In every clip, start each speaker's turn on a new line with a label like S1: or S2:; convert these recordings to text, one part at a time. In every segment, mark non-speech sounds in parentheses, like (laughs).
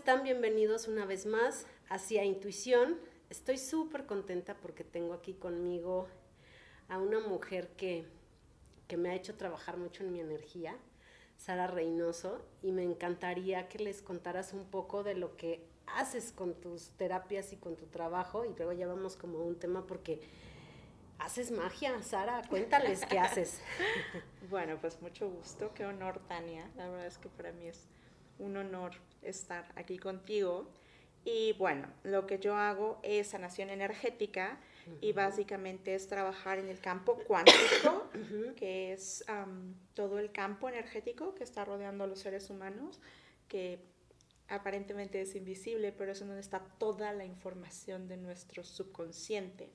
S1: están? Bienvenidos una vez más hacia Intuición. Estoy súper contenta porque tengo aquí conmigo a una mujer que, que me ha hecho trabajar mucho en mi energía, Sara Reynoso, y me encantaría que les contaras un poco de lo que haces con tus terapias y con tu trabajo, y luego ya vamos como a un tema porque haces magia, Sara, cuéntales qué haces. (laughs)
S2: bueno, pues mucho gusto, qué honor, Tania, la verdad es que para mí es un honor estar aquí contigo. Y bueno, lo que yo hago es sanación energética y básicamente es trabajar en el campo cuántico, (coughs) que es todo el campo energético que está rodeando a los seres humanos, que aparentemente es invisible, pero es donde está toda la información de nuestro subconsciente.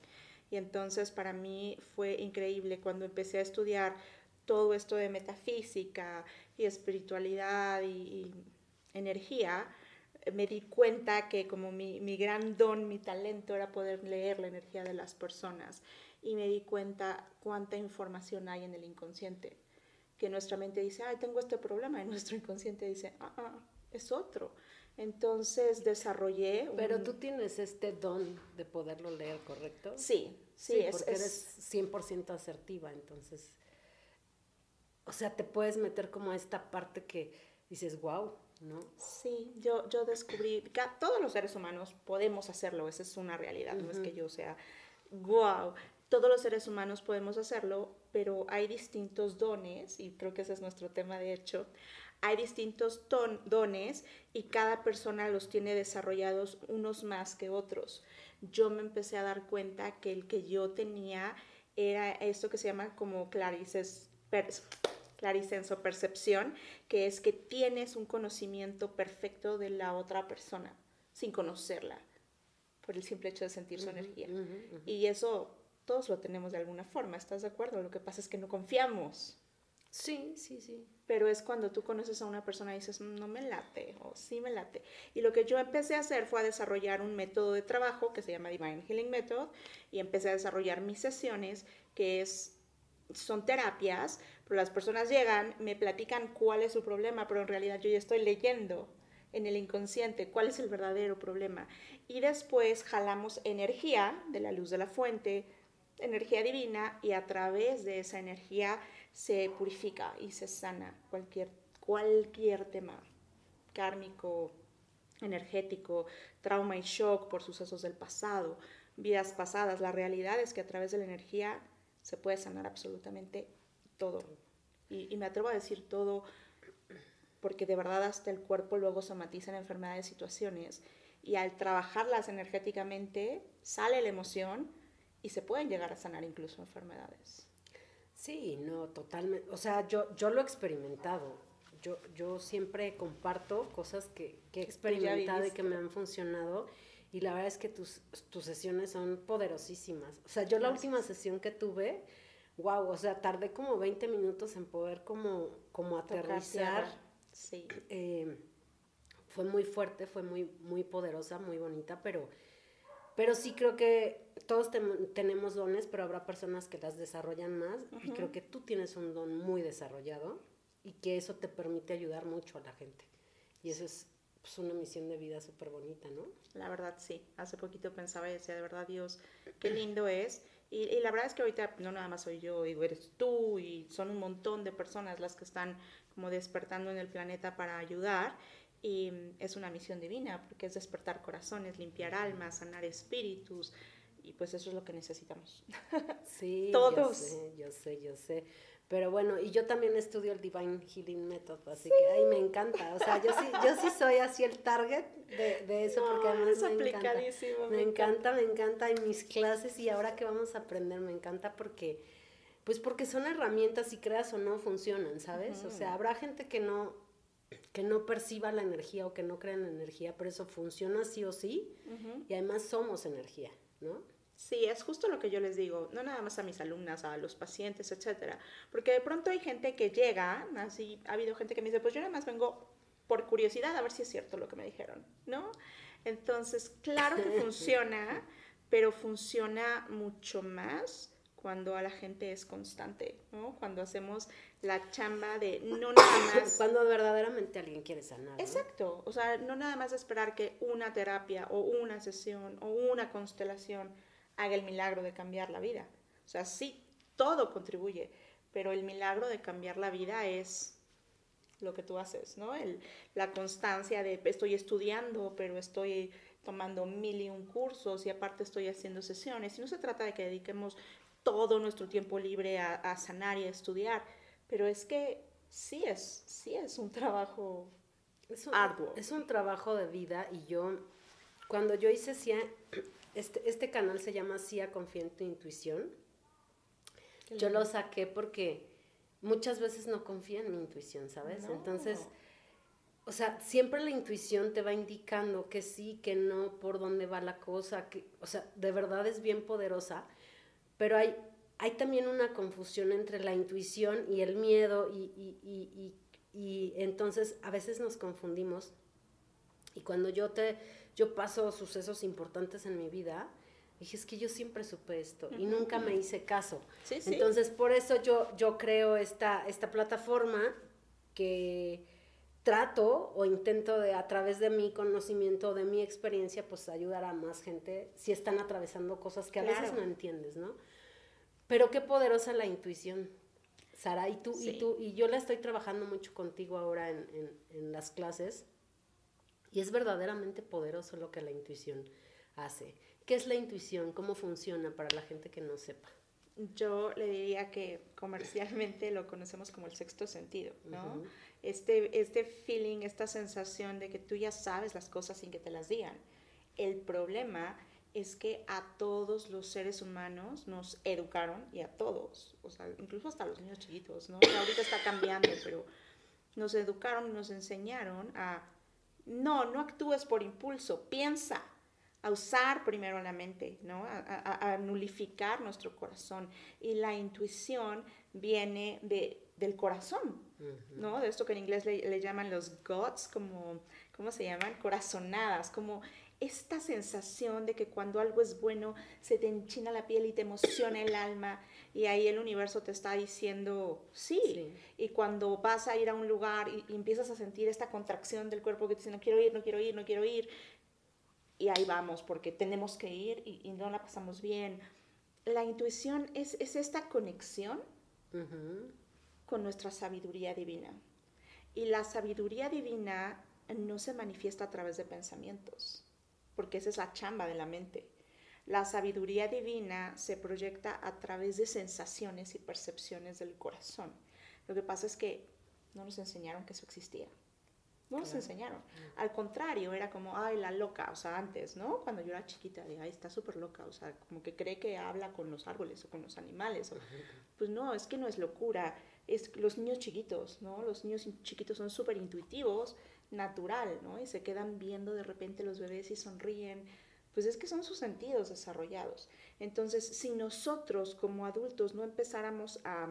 S2: Y entonces para mí fue increíble cuando empecé a estudiar todo esto de metafísica y espiritualidad y energía, me di cuenta que como mi, mi, gran don, mi talento era poder leer la energía de las personas y me di cuenta cuánta información hay en el inconsciente, que nuestra mente dice, ay, tengo este problema, y (laughs) nuestro inconsciente dice, ah, ah es otro. Entonces desarrollé...
S1: Pero tú tienes este don de poderlo leer, ¿correcto?
S2: Sí, sí,
S1: sí porque eres 100% asertiva, entonces... O sea, te puedes meter como a esta parte que dices, wow, ¿no?
S2: Sí, yo, yo descubrí que todos los seres humanos podemos hacerlo, esa es una realidad, no es que yo sea, wow, todos los seres humanos podemos hacerlo, pero hay distintos dones, y creo que ese es nuestro tema de hecho, hay distintos dones y cada persona los tiene desarrollados unos más que otros. Yo me empecé a dar cuenta que el que yo tenía era esto que se llama como clarices, clarisenso percepción, que es que tienes un conocimiento perfecto de la otra persona sin conocerla, por el simple hecho de sentir su energía. Y eso todos lo tenemos de alguna forma, ¿estás de acuerdo? Lo que pasa es que no confiamos.
S1: Sí, sí, sí.
S2: Pero es cuando tú conoces a una persona y dices, no me late o sí me late. Y lo que yo empecé a hacer fue a desarrollar un método de trabajo que se llama Divine Healing Method y empecé a desarrollar mis sesiones, que es, son terapias pero las personas llegan, me platican cuál es su problema, pero en realidad yo ya estoy leyendo en el inconsciente cuál es el verdadero problema. Y después jalamos energía de la luz de la fuente, energía divina, y a través de esa energía se purifica y se sana cualquier, cualquier tema kármico, energético, trauma y shock por sucesos del pasado, vidas pasadas. La realidad es que a través de la energía se puede sanar absolutamente todo. Y, me atrevo a decir todo porque de verdad hasta el cuerpo luego somatiza en enfermedades, situaciones. Y al trabajarlas energéticamente sale la emoción y se pueden llegar a sanar incluso enfermedades.
S1: Sí, no, totalmente. O sea, yo, yo lo he experimentado. Yo, yo siempre comparto cosas que, que he experimentado y que me han funcionado. Y la verdad es que tus, tus sesiones son poderosísimas. O sea, yo la última sesión que tuve, wow, o sea, tardé como 20 minutos en poder como, como aterrizar.
S2: Sí. (clears throat)
S1: Eh, fue muy fuerte, fue muy, muy poderosa, muy bonita, pero, pero sí creo que todos tenemos dones, pero habrá personas que las desarrollan más y creo que tú tienes un don muy desarrollado y que eso te permite ayudar mucho a la gente. Y eso es pues, una misión de vida súper bonita, ¿no?
S2: La verdad, sí. Hace poquito pensaba y decía, de verdad, Dios, qué lindo es y, la verdad es que ahorita no nada más soy yo, digo, eres tú y son un montón de personas las que están como despertando en el planeta para ayudar. Y es una misión divina porque es despertar corazones, limpiar almas, sanar espíritus. Y pues eso es lo que necesitamos.
S1: Sí, (laughs) todos. Yo sé, yo sé, yo sé. Pero bueno, y yo también estudio el Divine Healing Method, así que ahí me encanta. O sea, yo sí, yo sí soy así el target de, de eso, porque además
S2: me encanta.
S1: Me, encanta, me encanta en mis clases y ahora que vamos a aprender, me encanta porque, pues porque son herramientas y creas o no funcionan, ¿sabes? O sea, habrá gente que no, que no perciba la energía o que no crea en la energía, pero eso funciona sí o sí, y además somos energía, ¿no?
S2: Sí, es justo lo que yo les digo, no nada más a mis alumnas, a los pacientes, etcétera, porque de pronto hay gente que llega, así ha habido gente que me dice, pues yo nada más vengo por curiosidad a ver si es cierto lo que me dijeron, ¿no? Entonces, claro que funciona, (laughs) pero funciona mucho más cuando a la gente es constante, ¿no? Cuando hacemos la chamba de no nada más... (coughs)
S1: Cuando verdaderamente alguien quiere sanar.
S2: Exacto, o sea, no nada más esperar que una terapia o una sesión o una constelación haga el milagro de cambiar la vida. O sea, sí, todo contribuye, pero el milagro de cambiar la vida es lo que tú haces, ¿no? El, la constancia de estoy estudiando, pero estoy tomando mil y un cursos y aparte estoy haciendo sesiones. Y no se trata de que dediquemos todo nuestro tiempo libre a, sanar y a estudiar, pero es que sí es, sí es un trabajo
S1: es un,
S2: arduo.
S1: Es un trabajo de vida y yo, cuando yo hice este, este canal se llama CIA Confía en tu Intuición, yo lo saqué porque muchas veces no confía en mi intuición, ¿sabes? Entonces, o sea, siempre la intuición te va indicando que sí, que no, por dónde va la cosa, que, o sea, de verdad es bien poderosa pero hay, hay también una confusión entre la intuición y el miedo y, y, y, y, entonces a veces nos confundimos y cuando yo te yo paso sucesos importantes en mi vida dije es que yo siempre supe esto y nunca me hice caso entonces por eso yo yo creo esta esta plataforma que trato o intento de a través de mi conocimiento, de mi experiencia, pues ayudar a más gente si están atravesando cosas que a veces no entiendes, ¿no? Pero qué poderosa la intuición, Sara, y tú, y tú, y yo la estoy trabajando mucho contigo ahora en, en, en las clases, y es verdaderamente poderoso lo que la intuición hace. ¿Qué es la intuición? ¿Cómo funciona para la gente que no sepa?
S2: Yo le diría que comercialmente lo conocemos como el sexto sentido, ¿no? este, este feeling, esta sensación de que tú ya sabes las cosas sin que te las digan. El problema es que a todos los seres humanos nos educaron, y a todos, o sea, incluso hasta los niños chiquitos, ¿no? ahorita está cambiando, pero nos educaron nos enseñaron a, no, no actúes por impulso, piensa, a usar primero la mente, ¿no? A, a, nulificar nuestro corazón. Y la intuición viene de, del corazón, ¿no? De esto que en inglés le, llaman los guts, como, ¿cómo se llaman? Corazonadas, como esta sensación de que cuando algo es bueno se te enchina la piel y te emociona el alma y ahí el universo te está diciendo sí. Y cuando vas a ir a un lugar y, empiezas a sentir esta contracción del cuerpo que te dice no quiero ir, no quiero ir, no quiero ir, y ahí vamos porque tenemos que ir y, no la pasamos bien. La intuición es, esta conexión con nuestra sabiduría divina. Y la sabiduría divina no se manifiesta a través de pensamientos, porque esa es la chamba de la mente. La sabiduría divina se proyecta a través de sensaciones y percepciones del corazón. Lo que pasa es que no nos enseñaron que eso existía. No nos enseñaron. Al contrario, era como, ay, la loca, o sea, antes, ¿no? Cuando yo era chiquita, de, ay, está súper loca, o sea, como que cree que habla con los árboles o con los animales. pues no, es que no es locura, es los niños chiquitos, ¿no? Los niños chiquitos son súper intuitivos, natural, ¿no? Y se quedan viendo de repente los bebés y sonríen. Pues es que son sus sentidos desarrollados. Entonces, si nosotros como adultos no empezáramos a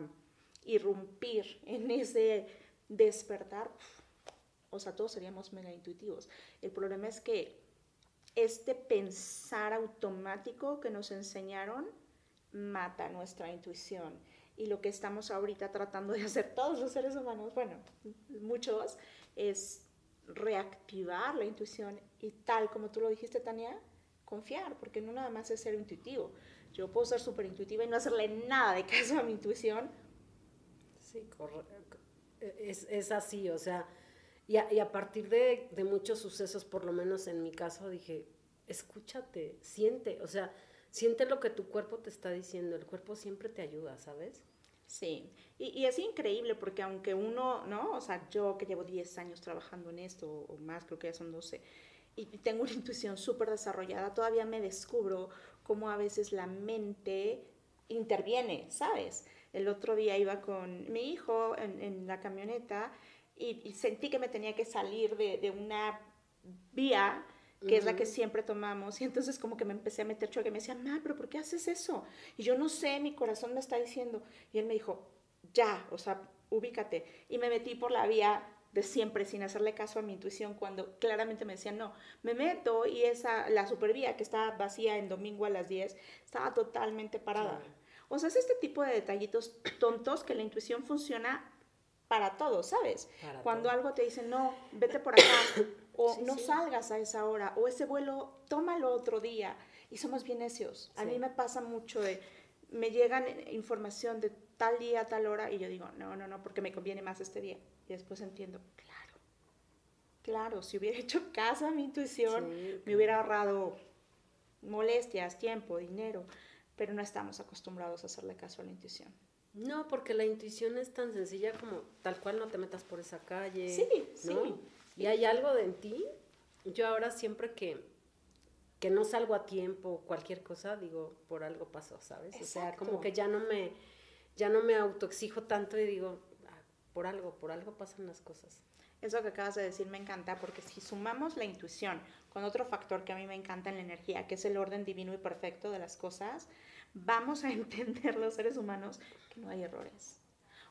S2: irrumpir en ese despertar, o sea, todos seríamos mega intuitivos. El problema es que este pensar automático que nos enseñaron mata nuestra intuición. Y lo que estamos ahorita tratando de hacer todos los seres humanos, bueno, muchos, es reactivar la intuición y tal como tú lo dijiste, Tania, confiar, porque no nada más es ser intuitivo. Yo puedo ser súper intuitiva y no hacerle nada de caso a mi intuición.
S1: Sí, correcto. Es, es así, o sea, y a, partir de, muchos sucesos, por lo menos en mi caso, dije, escúchate, siente, o sea, siente lo que tu cuerpo te está diciendo, el cuerpo siempre te ayuda, ¿sabes?
S2: Sí, y, es increíble porque aunque uno, ¿no? O sea, yo que llevo 10 años trabajando en esto, o más, creo que ya son 12, y tengo una (laughs) intuición súper desarrollada, todavía me descubro cómo a veces la mente interviene, ¿sabes? El otro día iba con mi hijo en, en la camioneta y, sentí que me tenía que salir de, de una vía que es la que siempre tomamos. Y entonces como que me empecé a meter choque. Me decía, mamá, pero ¿por qué haces eso? Y yo no sé, mi corazón me está diciendo. Y él me dijo, ya, o sea, ubícate. Y me metí por la vía de siempre sin hacerle caso a mi intuición cuando claramente me decían no. Me meto y esa, la supervía que estaba vacía en domingo a las 10 estaba totalmente parada. O sea, es este tipo de detallitos tontos que la intuición funciona para todo, ¿sabes? Cuando algo te dice, no, vete por acá, o no salgas a esa hora, o ese vuelo, tómalo otro día. Y somos bien necios. A mí me pasa mucho de, me llegan información de tal día, tal hora, y yo digo, no, no, no, porque me conviene más este día. Y después entiendo, claro, claro, si hubiera (laughs) hecho caso a mi intuición, me hubiera ahorrado molestias, tiempo, dinero, pero no estamos acostumbrados a hacerle caso a la intuición.
S1: No, porque la intuición es tan sencilla como tal cual no te metas por esa calle.
S2: Sí, sí.
S1: Y hay algo de en ti. Yo ahora siempre que, que no salgo a tiempo, cualquier cosa, digo, por algo pasó, ¿sabes? O sea, como que ya no me, ya no me autoexijo tanto y digo, ah, por algo, por algo pasan las cosas.
S2: Eso que acabas de decir me encanta porque si sumamos la intuición con otro factor que a mí me encanta en la energía, que es el orden divino y perfecto de las cosas, vamos a (laughs) entender los seres humanos que no hay errores.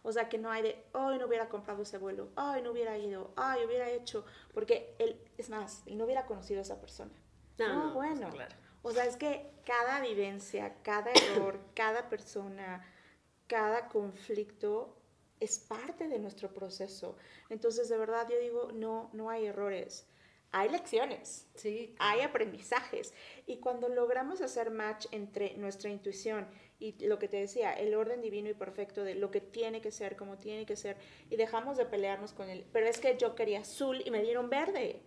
S2: O sea, que no hay de, hoy no hubiera comprado ese vuelo, ay, no hubiera ido, ay, hubiera hecho, porque él, es más, él no hubiera conocido a esa persona. No, pues bueno. O sea, es que cada vivencia, cada error, (coughs) cada persona, cada conflicto es parte de nuestro proceso. Entonces, de verdad, yo digo, no, no hay errores hay lecciones,
S1: sí,
S2: hay aprendizajes. Y cuando logramos hacer match entre nuestra intuición y lo que te decía, el orden divino y perfecto de lo que tiene que ser, como tiene que ser, y dejamos de pelearnos con él, pero es que yo quería azul y me dieron verde.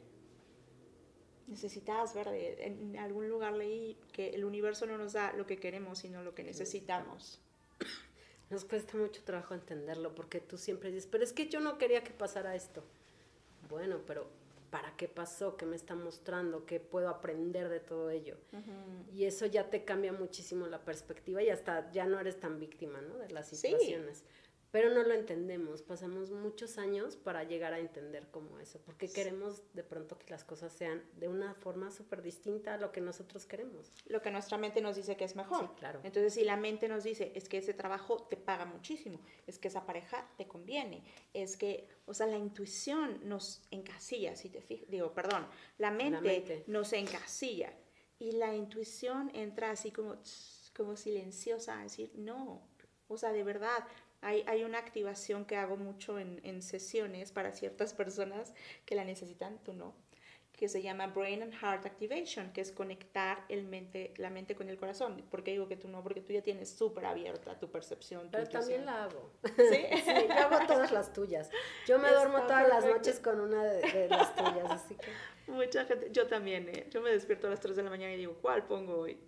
S2: Necesitabas verde. En algún lugar leí que el universo no nos da lo que queremos, sino lo que necesitamos. (clears throat)
S1: Nos cuesta mucho trabajo entenderlo porque tú siempre dices, pero es que yo no quería que pasara esto. Bueno, pero para qué pasó, qué me está mostrando, qué puedo aprender de todo ello. Y eso ya te cambia muchísimo la perspectiva y hasta ya no eres tan víctima ¿no? de las situaciones pero no lo entendemos. Pasamos muchos años para llegar a entender cómo eso, porque queremos de pronto que las cosas sean de una forma súper distinta a lo que nosotros queremos.
S2: Lo que nuestra mente nos dice que es mejor.
S1: Sí, claro.
S2: Entonces, si la mente nos dice, es que ese trabajo te paga muchísimo, es que esa pareja te conviene, es que, o sea, la intuición nos encasilla, si te fijas, digo, perdón, la mente, la mente. nos encasilla y la intuición entra así como, como silenciosa a decir, no, o sea, de verdad, hay, una activación que hago mucho en, sesiones para ciertas personas que la necesitan, tú no, que se llama Brain and Heart Activation, que es conectar el mente, la mente con el corazón. ¿Por qué digo que tú no? Porque tú ya tienes súper abierta tu percepción.
S1: Pero también la hago. (laughs) ¿Sí? yo hago todas las tuyas. Yo me duermo todas las noches con una de, las tuyas, así que...
S2: Mucha gente, yo también, ¿eh? Yo me despierto a las 3 de la mañana y digo, ¿cuál pongo hoy?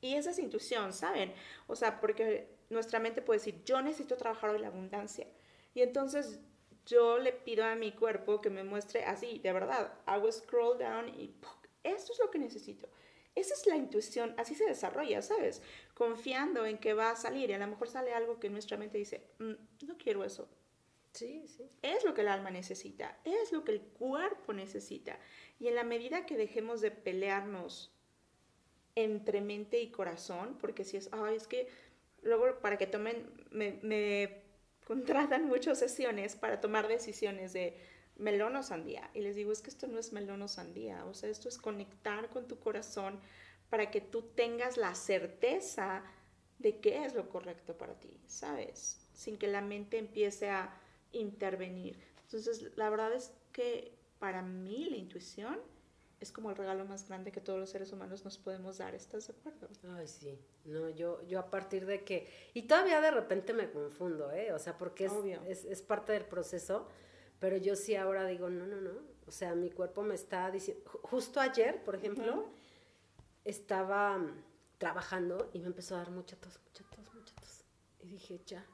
S2: Y esa es intuición, ¿saben? O sea, porque nuestra mente puede decir, yo necesito trabajar hoy la abundancia. Y entonces yo le pido a mi cuerpo que me muestre así, de verdad, hago scroll down y esto es lo que necesito. Esa es la intuición, así se desarrolla, ¿sabes? Confiando en que va a salir y a lo mejor sale algo que nuestra mente dice, mm, no quiero eso.
S1: Sí, sí.
S2: Es lo que el alma necesita, es lo que el cuerpo necesita. Y en la medida que dejemos de pelearnos entre mente y corazón, porque si es, ay, es que luego para que tomen, me, contratan muchas sesiones para tomar decisiones de melón o sandía. Y les digo, es que esto no es melón o sandía, o sea, esto es conectar con tu corazón para que tú tengas la certeza de qué es lo correcto para ti, ¿sabes? Sin que la mente empiece a intervenir. Entonces, la verdad es que para mí la intuición es como el regalo más grande que todos los seres humanos nos podemos dar, ¿estás de acuerdo?
S1: Ay, sí, no, yo, yo a partir de que, y todavía de repente me confundo, ¿eh? O sea, porque es, es, parte del proceso, pero yo sí ahora digo, no, no, no, o sea, mi cuerpo me está diciendo, justo ayer, por ejemplo, estaba mm, trabajando y me empezó a dar mucha tos, mucha tos, mucha tos, y dije, ya,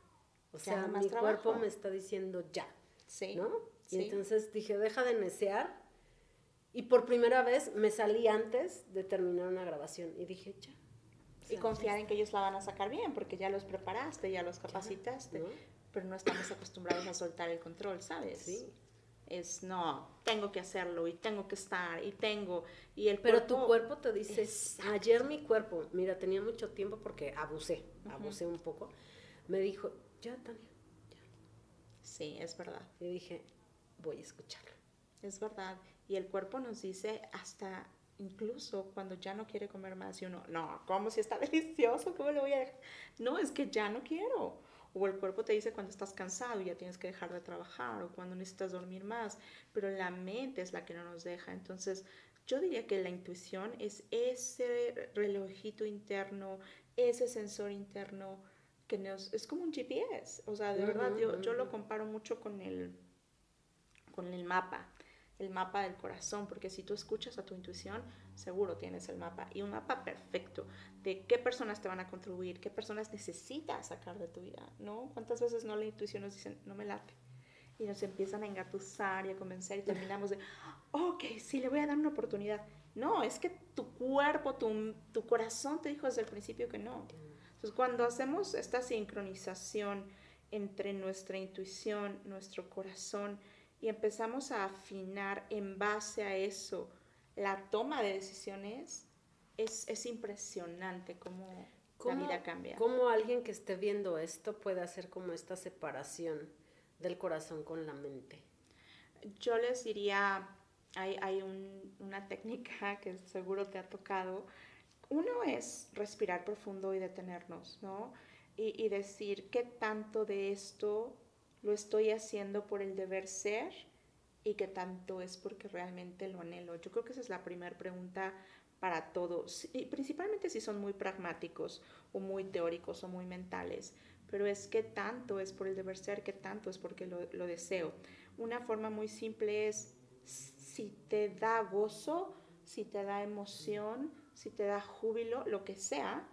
S1: o sea, mi cuerpo me está diciendo ya,
S2: sí,
S1: ¿no? Y entonces dije, deja de necear y por primera vez me salí antes de terminar una grabación y dije, ya.
S2: y confiar en que ellos la van a sacar bien, porque ya los preparaste, ya los capacitaste, pero no estamos acostumbrados a soltar el control, ¿sabes?
S1: Sí.
S2: Es, no, tengo que hacerlo y tengo que estar y tengo, y el
S1: Pero tu cuerpo te dice, ayer mi cuerpo, mira, tenía mucho tiempo porque abusé, abusé un poco, me dijo, ya, Tania, ya.
S2: Sí, es verdad.
S1: Y dije, voy a escucharlo.
S2: Es verdad y el cuerpo nos dice hasta incluso cuando ya no quiere comer más y uno, no, ¿cómo si está (laughs) delicioso? ¿Cómo lo voy a dejar? No, es que ya no quiero. O el cuerpo te dice cuando estás cansado y ya tienes que dejar de trabajar o cuando necesitas dormir más, pero la mente es la que no nos deja. Entonces, yo diría que la intuición es ese relojito interno, ese sensor interno que nos, es como un GPS. O sea, de verdad, yo, yo lo comparo mucho con el, con el mapa el mapa del corazón, porque si tú escuchas a tu intuición, seguro tienes el mapa y un mapa perfecto de qué personas te van a contribuir, qué personas necesitas sacar de tu vida, ¿no? ¿Cuántas veces no la intuición nos dicen, no me late? Y nos empiezan a engatusar y a convencer y terminamos de, ok, sí, le voy a dar una oportunidad. No, es que tu cuerpo, tu, tu corazón te dijo desde el principio que no. Entonces, cuando hacemos esta sincronización entre nuestra intuición, nuestro corazón, y empezamos a afinar en base a eso la toma de decisiones, es, es impresionante cómo, la vida cambia.
S1: ¿Cómo alguien que esté viendo esto puede hacer como esta separación del corazón con la mente?
S2: Yo les diría, hay, hay un, una técnica (laughs) que seguro te ha tocado. Uno es respirar profundo y detenernos, ¿no? Y, y decir, ¿qué tanto de esto lo estoy haciendo por el deber ser y qué tanto es porque realmente lo anhelo. Yo creo que esa es la primera pregunta para todos, y principalmente si son muy pragmáticos o muy teóricos o muy mentales, pero es qué tanto es por el deber ser, qué tanto es porque lo deseo. Una forma muy simple es si te da gozo, si te da emoción, si te da júbilo, lo que sea,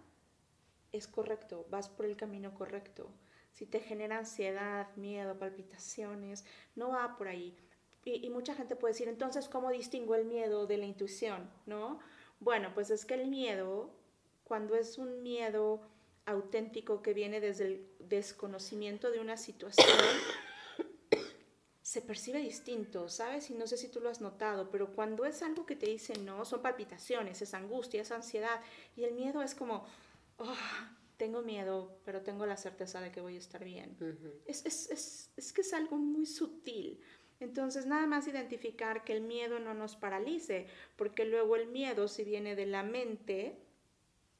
S2: es correcto, vas por el camino correcto si te genera ansiedad, miedo, palpitaciones, no va por ahí. Y, mucha gente puede decir, entonces, ¿cómo distingo el miedo de la intuición? ¿No? Bueno, pues es que el miedo, cuando es un miedo auténtico que viene desde el desconocimiento de una situación, (coughs) se percibe distinto, ¿sabes? Y no sé si tú lo has notado, pero cuando es algo que te dice no, son palpitaciones, es angustia, es ansiedad, y el miedo es como, oh, tengo miedo, pero tengo la certeza de que voy a estar bien. es, es, es, es, que es algo muy sutil. Entonces, nada más identificar que el miedo no nos paralice, porque luego el miedo, si viene de la mente,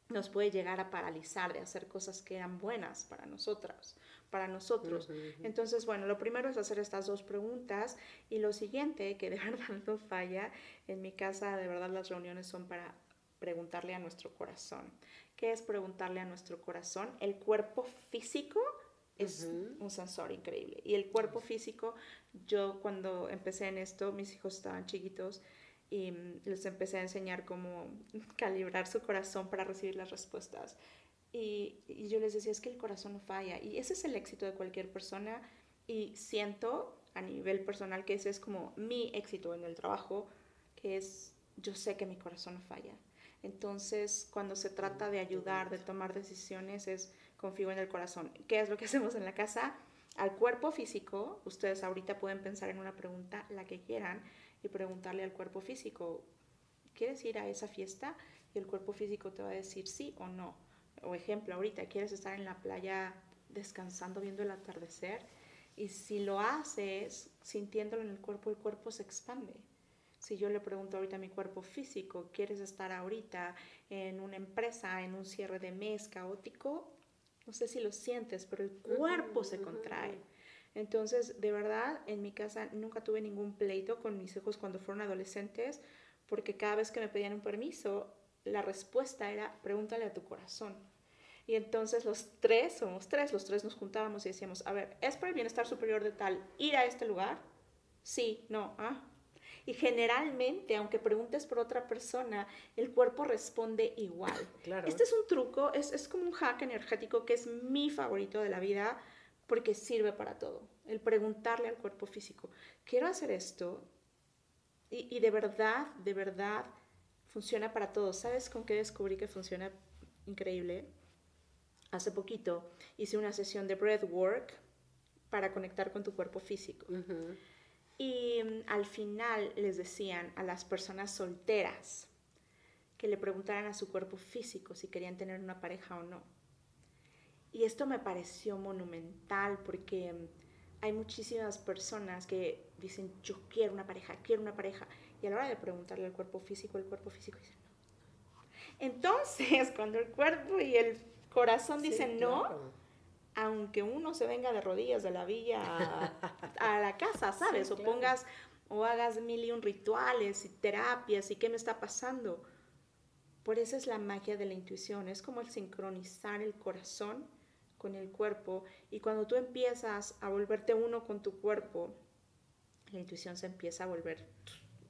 S2: nos puede llegar a paralizar de hacer cosas que eran buenas para nosotras, para nosotros. Entonces, bueno, lo primero es hacer estas dos preguntas y lo siguiente, que de (laughs) verdad no falla, en mi casa de verdad las reuniones son para preguntarle a nuestro corazón. ¿Qué es preguntarle a nuestro corazón? El cuerpo físico es un sensor increíble. Y el cuerpo físico, yo cuando empecé en esto, mis hijos estaban chiquitos y mm, les empecé a enseñar cómo (laughs) calibrar su corazón para recibir las respuestas. Y, y, yo les decía, es que el corazón no falla. Y ese es el éxito de cualquier persona. Y siento a nivel personal que ese es como mi éxito en el trabajo, que es, yo sé que mi corazón no falla. Entonces, cuando se trata de ayudar, de tomar decisiones, es confío en el corazón. ¿Qué es lo que (laughs) hacemos en la casa? Al cuerpo físico, ustedes ahorita pueden pensar en una pregunta, la que quieran, y preguntarle al cuerpo físico, ¿quieres ir a esa fiesta? Y el cuerpo físico te va a decir sí o no. O ejemplo, ahorita quieres estar en la playa descansando viendo el atardecer. Y si lo haces sintiéndolo en el cuerpo, el cuerpo se expande. Si yo le pregunto ahorita a mi cuerpo físico, ¿quieres estar ahorita en una empresa, en un cierre de mes caótico? No sé si lo sientes, pero el cuerpo se contrae. Entonces, de verdad, en mi casa nunca tuve ningún pleito con mis hijos cuando fueron adolescentes, porque cada vez que me pedían un permiso, la respuesta era, pregúntale a tu corazón. Y entonces los tres, somos tres, los tres nos juntábamos y decíamos, a ver, ¿es por el bienestar superior de tal ir a este lugar? Sí, no, ah, y generalmente, aunque preguntes por otra persona, el cuerpo responde igual. (laughs) Claro. Este es un truco, es, es como un hack energético que es mi favorito de la vida porque sirve para todo. El preguntarle al cuerpo físico, quiero hacer esto y, y de verdad, de verdad, funciona para todo. ¿Sabes con qué descubrí que funciona increíble? Hace poquito hice una sesión de breathwork para conectar con tu cuerpo físico. Y mm, al final les decían a las personas solteras que le preguntaran a su cuerpo físico si querían tener una pareja o no. Y esto me pareció monumental porque mm, hay muchísimas personas que dicen, yo quiero una pareja, quiero una pareja. Y a la hora de preguntarle al cuerpo físico, el cuerpo físico dice no. Entonces, (laughs) cuando el cuerpo y el corazón dicen no, aunque uno se venga de rodillas de la villa a, (laughs) la casa, ¿sabes? o pongas o hagas mil y un rituales y terapias y qué me está pasando. Por eso es la magia de la intuición, es como el sincronizar el corazón con el cuerpo y cuando tú empiezas a volverte uno con tu cuerpo, la intuición se empieza a volver,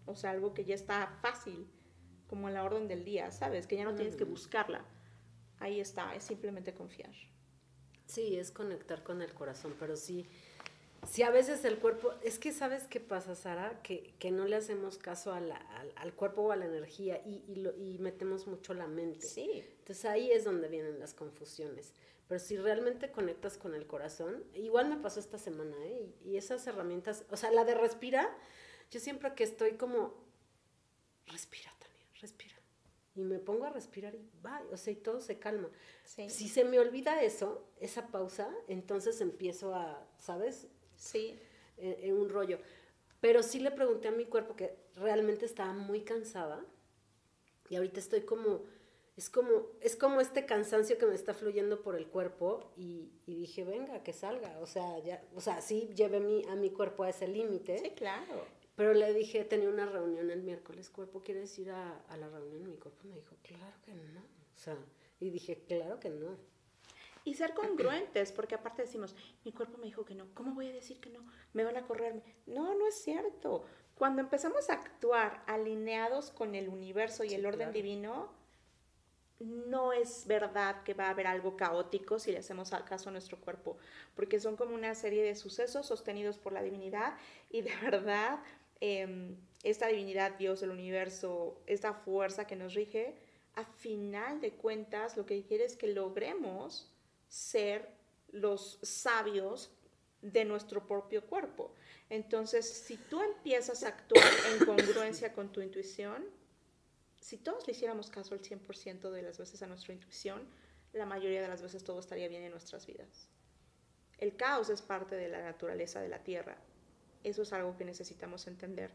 S2: o sea, algo que ya está fácil, como la orden del día, ¿sabes? Que ya no tienes que buscarla. Ahí está, es simplemente confiar.
S1: Sí, es conectar con el corazón, pero sí, sí a veces el cuerpo, es que sabes qué pasa, Sara, que, que no le hacemos caso al, al, cuerpo o a la energía y, y, lo, y, metemos mucho la mente.
S2: Sí.
S1: Entonces ahí es donde vienen las confusiones. Pero si realmente conectas con el corazón, igual me pasó esta semana, ¿eh? Y, y esas herramientas, o sea, la de respira, yo siempre que estoy como, respira, Tania, respira y me pongo a respirar y va, o sea, y todo se calma. Si se me olvida eso, esa pausa, entonces empiezo a, ¿sabes?
S2: Sí.
S1: En, un rollo. Pero sí le pregunté a mi cuerpo que realmente estaba muy cansada y ahorita estoy como, es como, es como este cansancio que me está fluyendo por el cuerpo y, y dije, venga, que salga, o sea, ya, o sea, sí llevé mi, a mi cuerpo a ese límite.
S2: Sí, claro.
S1: Pero le dije, tenía una reunión el miércoles, cuerpo, ¿quieres ir a, a la reunión? Mi cuerpo me dijo, claro que no. O sea, y dije, claro que no.
S2: Y ser congruentes, porque aparte decimos, mi cuerpo me dijo que no, ¿cómo voy a decir que no? Me van a correr. No, no es cierto. Cuando empezamos a actuar alineados con el universo y el orden divino, no es verdad que va a haber algo caótico si le hacemos caso a nuestro cuerpo, porque son como una serie de sucesos sostenidos por la divinidad y de (laughs) verdad Em, esta divinidad, Dios, el universo, esta fuerza que nos rige, a final de cuentas lo que quiere es que logremos ser los sabios de nuestro propio cuerpo. Entonces, si tú empiezas a actuar en congruencia con tu intuición, si todos le hiciéramos caso al 100% de las veces a nuestra intuición, la mayoría de las veces todo estaría bien en nuestras vidas. El caos es parte de la naturaleza de la Tierra eso es algo que necesitamos entender.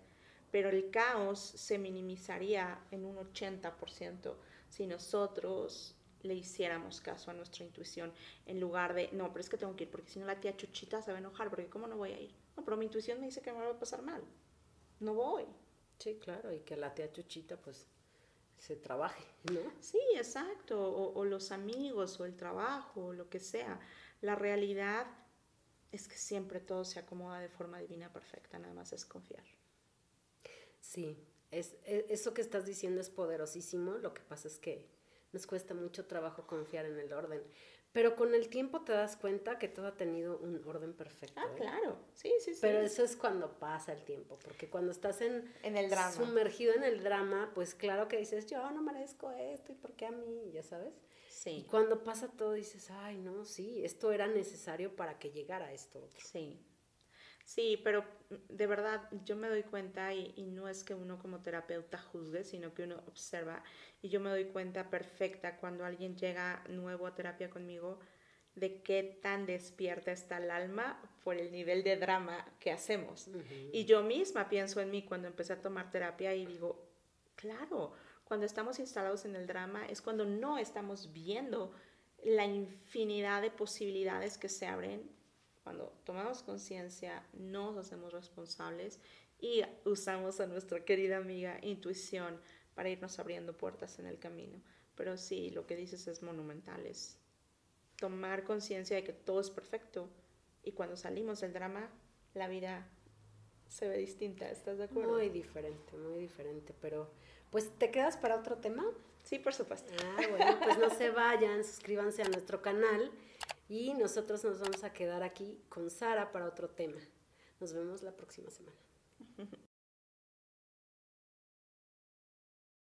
S2: Pero el caos se minimizaría en un 80% si nosotros le hiciéramos caso a nuestra intuición en lugar de, no, pero es que tengo que ir porque si no la tía Chuchita se va a enojar porque ¿cómo no voy a ir? No, pero mi intuición me dice que me va a pasar mal. No voy.
S1: Sí, claro, y que la tía Chuchita pues se trabaje, ¿no?
S2: Sí, exacto, o, o los amigos o el trabajo o lo que sea. La realidad es que siempre todo se acomoda de forma divina perfecta, nada más es confiar.
S1: Sí, es, e, eso que estás diciendo es poderosísimo, lo que pasa es que nos cuesta mucho trabajo confiar en el orden, pero con el tiempo te das cuenta que todo ha tenido un orden perfecto.
S2: Ah, ¿eh? claro, sí, sí, sí.
S1: Pero eso es cuando pasa el tiempo, porque cuando estás en,
S2: en el drama.
S1: sumergido en el drama, pues claro que dices, yo no merezco esto y por qué a mí, ya sabes. Y cuando pasa todo dices, ay, no, sí, esto era necesario para que llegara esto otro.
S2: Sí. Sí, pero de verdad yo me doy cuenta y, y, no es que uno como terapeuta juzgue, sino que uno observa y yo me doy cuenta perfecta cuando alguien llega nuevo a terapia conmigo de qué tan despierta está el alma por el nivel de drama que hacemos. Y yo misma pienso en mí cuando empecé a tomar terapia y digo, claro, cuando estamos instalados en el drama es cuando no estamos viendo la infinidad de posibilidades que se abren. Cuando tomamos conciencia, nos hacemos responsables y usamos a nuestra querida amiga intuición para irnos abriendo puertas en el camino. Pero sí, lo que dices es monumental, es tomar conciencia de que todo es perfecto y cuando salimos del drama, la vida se ve distinta, ¿estás de acuerdo?
S1: Muy diferente, muy diferente, pero pues, ¿te quedas para otro tema?
S2: Sí, por supuesto.
S1: Ah, bueno, pues no se vayan, suscríbanse a nuestro canal y nosotros nos vamos a quedar aquí con Sara para otro tema. Nos vemos la próxima semana. (laughs)